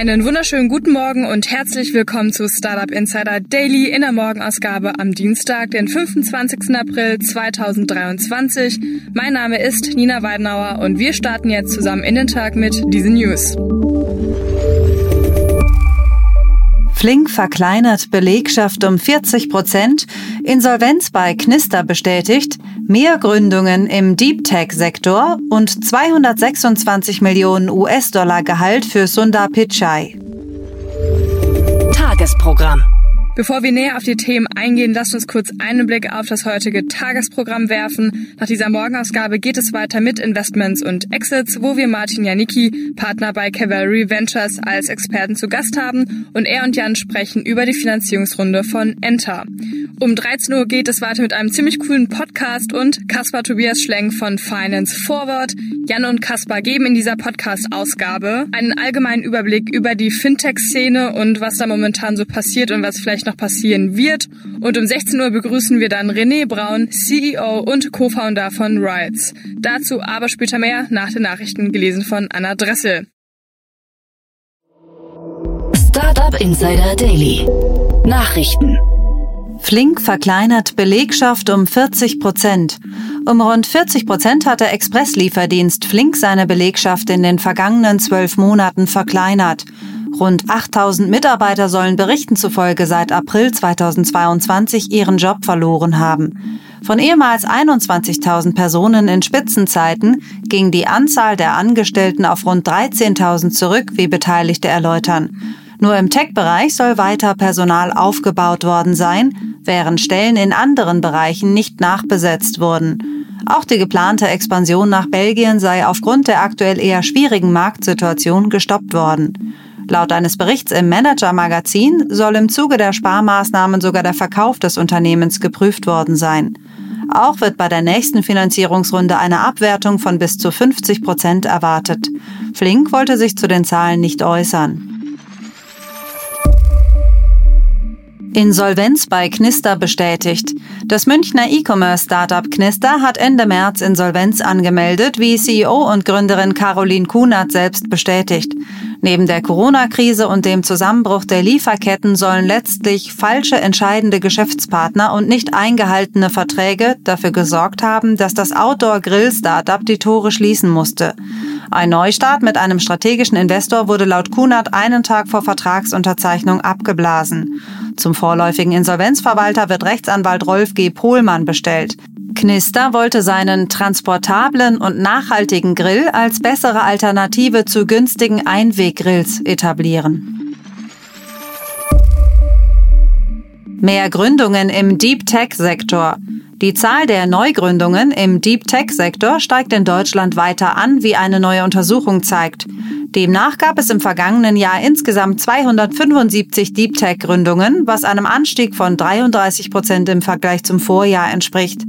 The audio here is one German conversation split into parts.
Einen wunderschönen guten Morgen und herzlich willkommen zu Startup Insider Daily in der Morgenausgabe am Dienstag, den 25. April 2023. Mein Name ist Nina Weidenauer und wir starten jetzt zusammen in den Tag mit diesen News. Flink verkleinert Belegschaft um 40 Prozent, Insolvenz bei Knister bestätigt, mehr Gründungen im Deep Tech-Sektor und 226 Millionen US-Dollar Gehalt für Sundar Pichai. Tagesprogramm. Bevor wir näher auf die Themen eingehen, lasst uns kurz einen Blick auf das heutige Tagesprogramm werfen. Nach dieser Morgenausgabe geht es weiter mit Investments und Exits, wo wir Martin Janicki, Partner bei Cavalry Ventures, als Experten zu Gast haben und er und Jan sprechen über die Finanzierungsrunde von Enter. Um 13 Uhr geht es weiter mit einem ziemlich coolen Podcast und Kaspar Tobias Schleng von Finance Forward. Jan und Kaspar geben in dieser Podcast-Ausgabe einen allgemeinen Überblick über die Fintech-Szene und was da momentan so passiert und was vielleicht noch passieren wird. Und um 16 Uhr begrüßen wir dann René Braun, CEO und Co-Founder von Rides. Dazu aber später mehr nach den Nachrichten gelesen von Anna Dressel. Startup Insider Daily. Nachrichten. Flink verkleinert Belegschaft um 40 Prozent. Um rund 40 Prozent hat der Expresslieferdienst Flink seine Belegschaft in den vergangenen zwölf Monaten verkleinert. Rund 8000 Mitarbeiter sollen Berichten zufolge seit April 2022 ihren Job verloren haben. Von ehemals 21.000 Personen in Spitzenzeiten ging die Anzahl der Angestellten auf rund 13.000 zurück, wie Beteiligte erläutern. Nur im Tech-Bereich soll weiter Personal aufgebaut worden sein, während Stellen in anderen Bereichen nicht nachbesetzt wurden. Auch die geplante Expansion nach Belgien sei aufgrund der aktuell eher schwierigen Marktsituation gestoppt worden. Laut eines Berichts im Manager-Magazin soll im Zuge der Sparmaßnahmen sogar der Verkauf des Unternehmens geprüft worden sein. Auch wird bei der nächsten Finanzierungsrunde eine Abwertung von bis zu 50 Prozent erwartet. Flink wollte sich zu den Zahlen nicht äußern. Insolvenz bei Knister bestätigt. Das Münchner E-Commerce-Startup Knister hat Ende März Insolvenz angemeldet, wie CEO und Gründerin Caroline Kunert selbst bestätigt. Neben der Corona-Krise und dem Zusammenbruch der Lieferketten sollen letztlich falsche entscheidende Geschäftspartner und nicht eingehaltene Verträge dafür gesorgt haben, dass das Outdoor-Grill-Startup die Tore schließen musste. Ein Neustart mit einem strategischen Investor wurde laut Kunert einen Tag vor Vertragsunterzeichnung abgeblasen. Zum vorläufigen Insolvenzverwalter wird Rechtsanwalt Rolf G. Pohlmann bestellt. Knister wollte seinen transportablen und nachhaltigen Grill als bessere Alternative zu günstigen Einweggrills etablieren. Mehr Gründungen im Deep Tech Sektor. Die Zahl der Neugründungen im Deep Tech Sektor steigt in Deutschland weiter an, wie eine neue Untersuchung zeigt. Demnach gab es im vergangenen Jahr insgesamt 275 Deep Tech Gründungen, was einem Anstieg von 33 Prozent im Vergleich zum Vorjahr entspricht.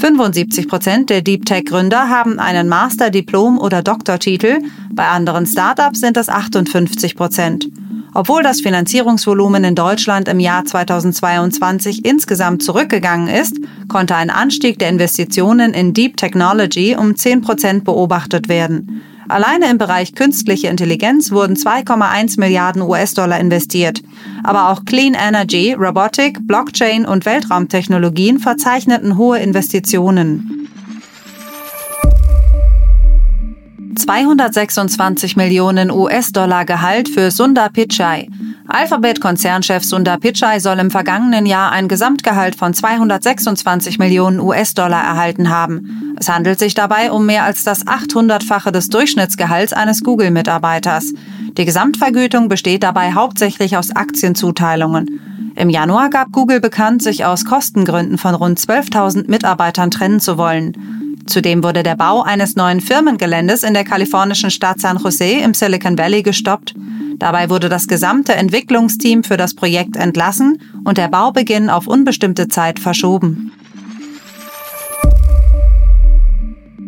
75 Prozent der Deep Tech Gründer haben einen Master, Diplom oder Doktortitel. Bei anderen Startups sind es 58 Prozent. Obwohl das Finanzierungsvolumen in Deutschland im Jahr 2022 insgesamt zurückgegangen ist, konnte ein Anstieg der Investitionen in Deep Technology um 10 Prozent beobachtet werden. Alleine im Bereich künstliche Intelligenz wurden 2,1 Milliarden US-Dollar investiert. Aber auch Clean Energy, Robotik, Blockchain und Weltraumtechnologien verzeichneten hohe Investitionen. 226 Millionen US-Dollar Gehalt für Sundar Pichai. Alphabet-Konzernchef Sundar Pichai soll im vergangenen Jahr ein Gesamtgehalt von 226 Millionen US-Dollar erhalten haben. Es handelt sich dabei um mehr als das 800-fache des Durchschnittsgehalts eines Google-Mitarbeiters. Die Gesamtvergütung besteht dabei hauptsächlich aus Aktienzuteilungen. Im Januar gab Google bekannt, sich aus Kostengründen von rund 12.000 Mitarbeitern trennen zu wollen. Zudem wurde der Bau eines neuen Firmengeländes in der kalifornischen Stadt San Jose im Silicon Valley gestoppt. Dabei wurde das gesamte Entwicklungsteam für das Projekt entlassen und der Baubeginn auf unbestimmte Zeit verschoben.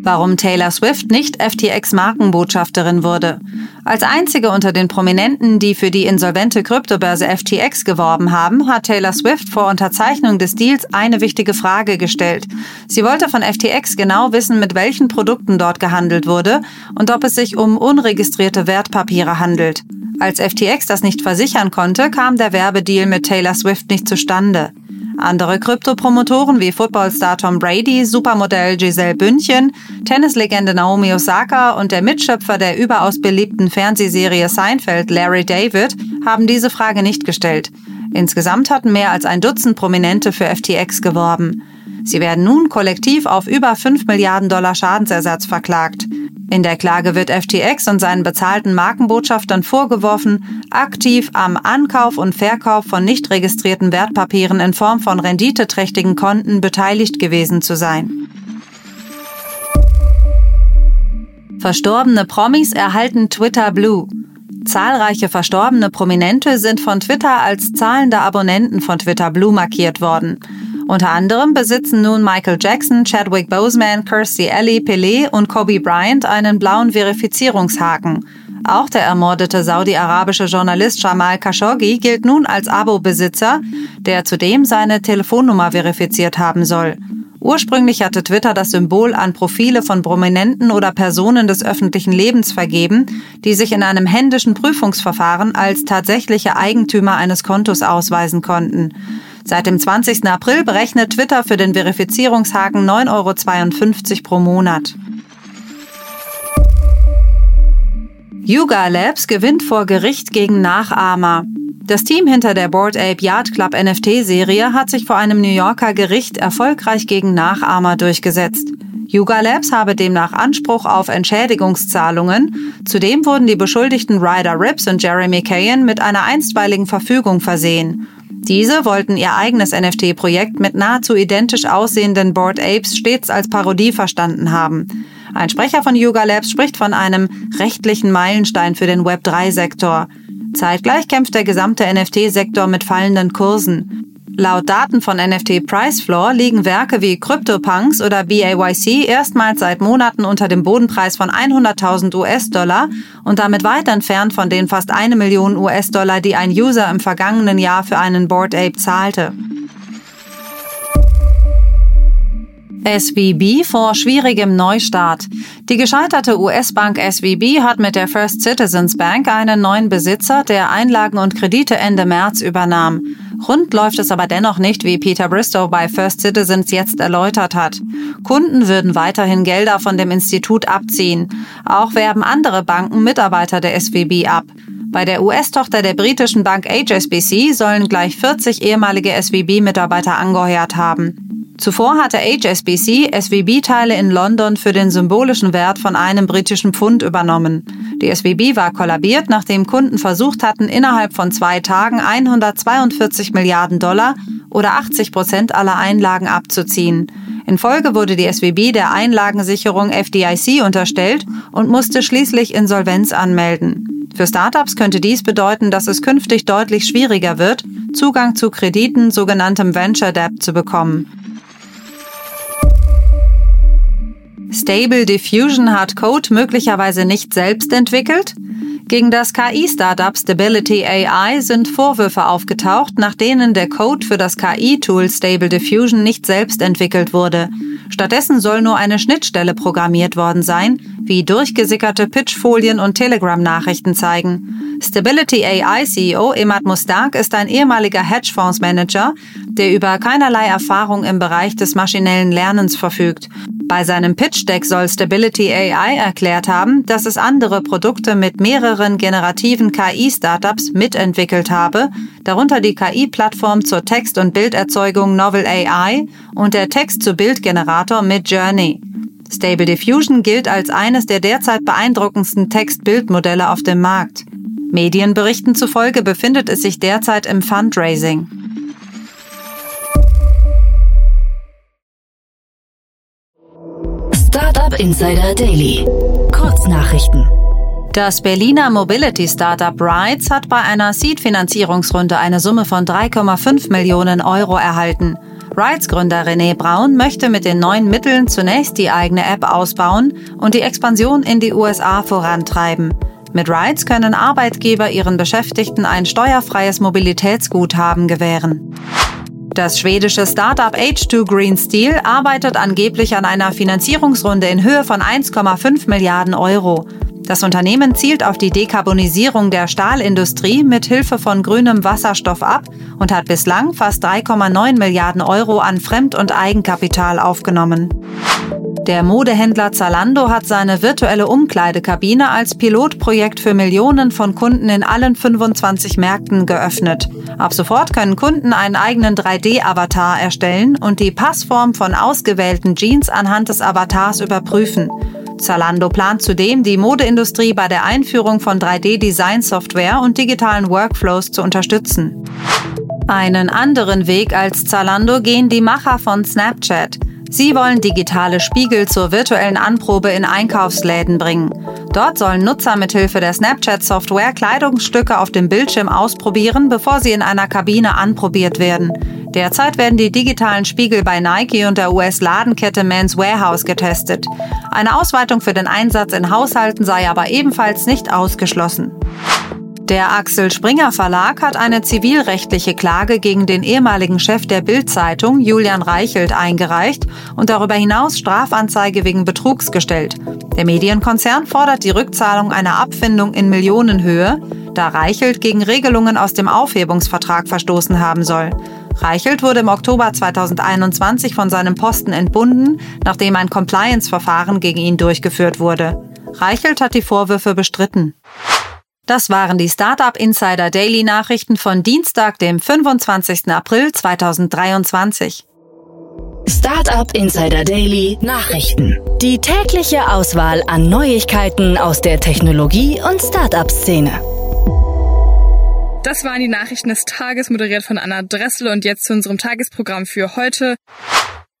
Warum Taylor Swift nicht FTX-Markenbotschafterin wurde. Als einzige unter den Prominenten, die für die insolvente Kryptobörse FTX geworben haben, hat Taylor Swift vor Unterzeichnung des Deals eine wichtige Frage gestellt. Sie wollte von FTX genau wissen, mit welchen Produkten dort gehandelt wurde und ob es sich um unregistrierte Wertpapiere handelt. Als FTX das nicht versichern konnte, kam der Werbedeal mit Taylor Swift nicht zustande. Andere Kryptopromotoren wie Footballstar Tom Brady, Supermodell Giselle Bündchen, Tennislegende Naomi Osaka und der Mitschöpfer der überaus beliebten Fernsehserie Seinfeld, Larry David, haben diese Frage nicht gestellt. Insgesamt hatten mehr als ein Dutzend Prominente für FTX geworben. Sie werden nun kollektiv auf über 5 Milliarden Dollar Schadensersatz verklagt. In der Klage wird FTX und seinen bezahlten Markenbotschaftern vorgeworfen, aktiv am Ankauf und Verkauf von nicht registrierten Wertpapieren in Form von renditeträchtigen Konten beteiligt gewesen zu sein. Verstorbene Promis erhalten Twitter Blue. Zahlreiche verstorbene Prominente sind von Twitter als zahlende Abonnenten von Twitter Blue markiert worden. Unter anderem besitzen nun Michael Jackson, Chadwick Boseman, Kirstie Alley, Pelé und Kobe Bryant einen blauen Verifizierungshaken. Auch der ermordete saudi-arabische Journalist Jamal Khashoggi gilt nun als Abo-Besitzer, der zudem seine Telefonnummer verifiziert haben soll. Ursprünglich hatte Twitter das Symbol an Profile von Prominenten oder Personen des öffentlichen Lebens vergeben, die sich in einem händischen Prüfungsverfahren als tatsächliche Eigentümer eines Kontos ausweisen konnten. Seit dem 20. April berechnet Twitter für den Verifizierungshaken 9,52 Euro pro Monat. Yuga Labs gewinnt vor Gericht gegen Nachahmer. Das Team hinter der Board Ape Yard Club NFT-Serie hat sich vor einem New Yorker Gericht erfolgreich gegen Nachahmer durchgesetzt. Yuga Labs habe demnach Anspruch auf Entschädigungszahlungen. Zudem wurden die Beschuldigten Ryder Rips und Jeremy Kayen mit einer einstweiligen Verfügung versehen. Diese wollten ihr eigenes NFT-Projekt mit nahezu identisch aussehenden Board Apes stets als Parodie verstanden haben. Ein Sprecher von Yuga Labs spricht von einem rechtlichen Meilenstein für den Web3-Sektor. Zeitgleich kämpft der gesamte NFT-Sektor mit fallenden Kursen. Laut Daten von NFT Price Floor liegen Werke wie CryptoPunks oder BAYC erstmals seit Monaten unter dem Bodenpreis von 100.000 US-Dollar und damit weit entfernt von den fast eine Million US-Dollar, die ein User im vergangenen Jahr für einen Board Ape zahlte. SVB vor schwierigem Neustart. Die gescheiterte US-Bank SVB hat mit der First Citizens Bank einen neuen Besitzer, der Einlagen und Kredite Ende März übernahm. Rund läuft es aber dennoch nicht, wie Peter Bristow bei First Citizens jetzt erläutert hat. Kunden würden weiterhin Gelder von dem Institut abziehen. Auch werben andere Banken Mitarbeiter der SVB ab. Bei der US-Tochter der britischen Bank HSBC sollen gleich 40 ehemalige SVB-Mitarbeiter angeheuert haben. Zuvor hatte HSBC SWB-Teile in London für den symbolischen Wert von einem britischen Pfund übernommen. Die SWB war kollabiert, nachdem Kunden versucht hatten, innerhalb von zwei Tagen 142 Milliarden Dollar oder 80 Prozent aller Einlagen abzuziehen. In Folge wurde die SWB der Einlagensicherung FDIC unterstellt und musste schließlich Insolvenz anmelden. Für Startups könnte dies bedeuten, dass es künftig deutlich schwieriger wird, Zugang zu Krediten, sogenanntem Venture Debt, zu bekommen. Stable Diffusion hat Code möglicherweise nicht selbst entwickelt? Gegen das KI-Startup Stability AI sind Vorwürfe aufgetaucht, nach denen der Code für das KI-Tool Stable Diffusion nicht selbst entwickelt wurde. Stattdessen soll nur eine Schnittstelle programmiert worden sein, wie durchgesickerte Pitchfolien und Telegram-Nachrichten zeigen. Stability AI CEO Emad Mustak ist ein ehemaliger Hedgefondsmanager, der über keinerlei Erfahrung im Bereich des maschinellen Lernens verfügt. Bei seinem Pitch-Deck soll Stability AI erklärt haben, dass es andere Produkte mit mehreren generativen KI-Startups mitentwickelt habe, darunter die KI-Plattform zur Text- und Bilderzeugung Novel AI und der Text-zu-Bild-Generator Midjourney. Stable Diffusion gilt als eines der derzeit beeindruckendsten Text-Bild-Modelle auf dem Markt. Medienberichten zufolge befindet es sich derzeit im Fundraising. Insider Daily. Kurznachrichten. Das Berliner Mobility Startup Rides hat bei einer Seed-Finanzierungsrunde eine Summe von 3,5 Millionen Euro erhalten. Rides Gründer René Braun möchte mit den neuen Mitteln zunächst die eigene App ausbauen und die Expansion in die USA vorantreiben. Mit Rides können Arbeitgeber ihren Beschäftigten ein steuerfreies Mobilitätsguthaben gewähren. Das schwedische Startup H2 Green Steel arbeitet angeblich an einer Finanzierungsrunde in Höhe von 1,5 Milliarden Euro. Das Unternehmen zielt auf die Dekarbonisierung der Stahlindustrie mit Hilfe von grünem Wasserstoff ab und hat bislang fast 3,9 Milliarden Euro an Fremd- und Eigenkapital aufgenommen. Der Modehändler Zalando hat seine virtuelle Umkleidekabine als Pilotprojekt für Millionen von Kunden in allen 25 Märkten geöffnet. Ab sofort können Kunden einen eigenen 3D-Avatar erstellen und die Passform von ausgewählten Jeans anhand des Avatars überprüfen. Zalando plant zudem, die Modeindustrie bei der Einführung von 3D-Design-Software und digitalen Workflows zu unterstützen. Einen anderen Weg als Zalando gehen die Macher von Snapchat. Sie wollen digitale Spiegel zur virtuellen Anprobe in Einkaufsläden bringen. Dort sollen Nutzer mithilfe der Snapchat-Software Kleidungsstücke auf dem Bildschirm ausprobieren, bevor sie in einer Kabine anprobiert werden. Derzeit werden die digitalen Spiegel bei Nike und der US-Ladenkette Men's Warehouse getestet. Eine Ausweitung für den Einsatz in Haushalten sei aber ebenfalls nicht ausgeschlossen. Der Axel Springer Verlag hat eine zivilrechtliche Klage gegen den ehemaligen Chef der Bild-Zeitung, Julian Reichelt, eingereicht und darüber hinaus Strafanzeige wegen Betrugs gestellt. Der Medienkonzern fordert die Rückzahlung einer Abfindung in Millionenhöhe, da Reichelt gegen Regelungen aus dem Aufhebungsvertrag verstoßen haben soll. Reichelt wurde im Oktober 2021 von seinem Posten entbunden, nachdem ein Compliance-Verfahren gegen ihn durchgeführt wurde. Reichelt hat die Vorwürfe bestritten. Das waren die Startup Insider Daily Nachrichten von Dienstag, dem 25. April 2023. Startup Insider Daily Nachrichten. Die tägliche Auswahl an Neuigkeiten aus der Technologie- und Startup-Szene. Das waren die Nachrichten des Tages, moderiert von Anna Dressel und jetzt zu unserem Tagesprogramm für heute.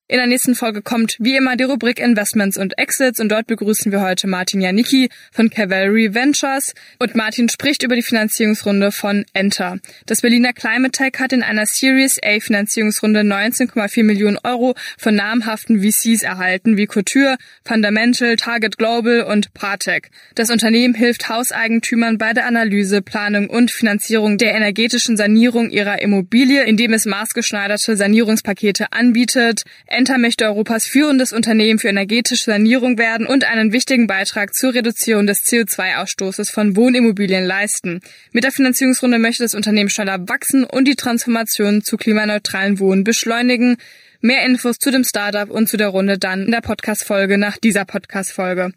In der nächsten Folge kommt wie immer die Rubrik Investments und Exits und dort begrüßen wir heute Martin Janicki von Cavalry Ventures und Martin spricht über die Finanzierungsrunde von Enter. Das Berliner Climate Tech hat in einer Series A Finanzierungsrunde 19,4 Millionen Euro von namhaften VCs erhalten wie Couture, Fundamental, Target Global und Partec. Das Unternehmen hilft Hauseigentümern bei der Analyse, Planung und Finanzierung der energetischen Sanierung ihrer Immobilie, indem es maßgeschneiderte Sanierungspakete anbietet. Enter möchte Europas führendes Unternehmen für energetische Sanierung werden und einen wichtigen Beitrag zur Reduzierung des CO2-Ausstoßes von Wohnimmobilien leisten. Mit der Finanzierungsrunde möchte das Unternehmen schneller wachsen und die Transformation zu klimaneutralen Wohnen beschleunigen. Mehr Infos zu dem Startup und zu der Runde dann in der Podcast-Folge nach dieser Podcast-Folge.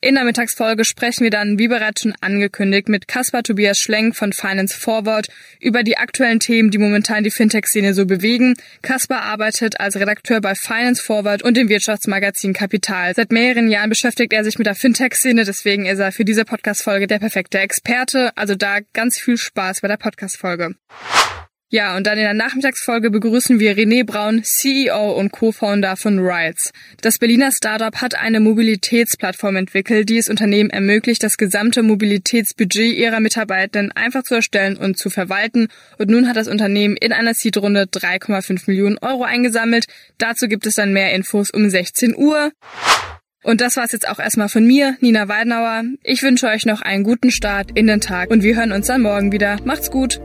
In der Mittagsfolge sprechen wir dann, wie bereits schon angekündigt, mit Caspar Tobias Schlenk von Finance Forward über die aktuellen Themen, die momentan die Fintech-Szene so bewegen. Caspar arbeitet als Redakteur bei Finance Forward und dem Wirtschaftsmagazin Kapital. Seit mehreren Jahren beschäftigt er sich mit der Fintech-Szene, deswegen ist er für diese Podcast-Folge der perfekte Experte. Also da ganz viel Spaß bei der Podcast-Folge. Ja, und dann in der Nachmittagsfolge begrüßen wir René Braun, CEO und Co-Founder von Rides. Das Berliner Startup hat eine Mobilitätsplattform entwickelt, die es Unternehmen ermöglicht, das gesamte Mobilitätsbudget ihrer Mitarbeitenden einfach zu erstellen und zu verwalten. Und nun hat das Unternehmen in einer Seed-Runde 3,5 Millionen Euro eingesammelt. Dazu gibt es dann mehr Infos um 16 Uhr. Und das war's jetzt auch erstmal von mir, Nina Weidenauer. Ich wünsche euch noch einen guten Start in den Tag und wir hören uns dann morgen wieder. Macht's gut!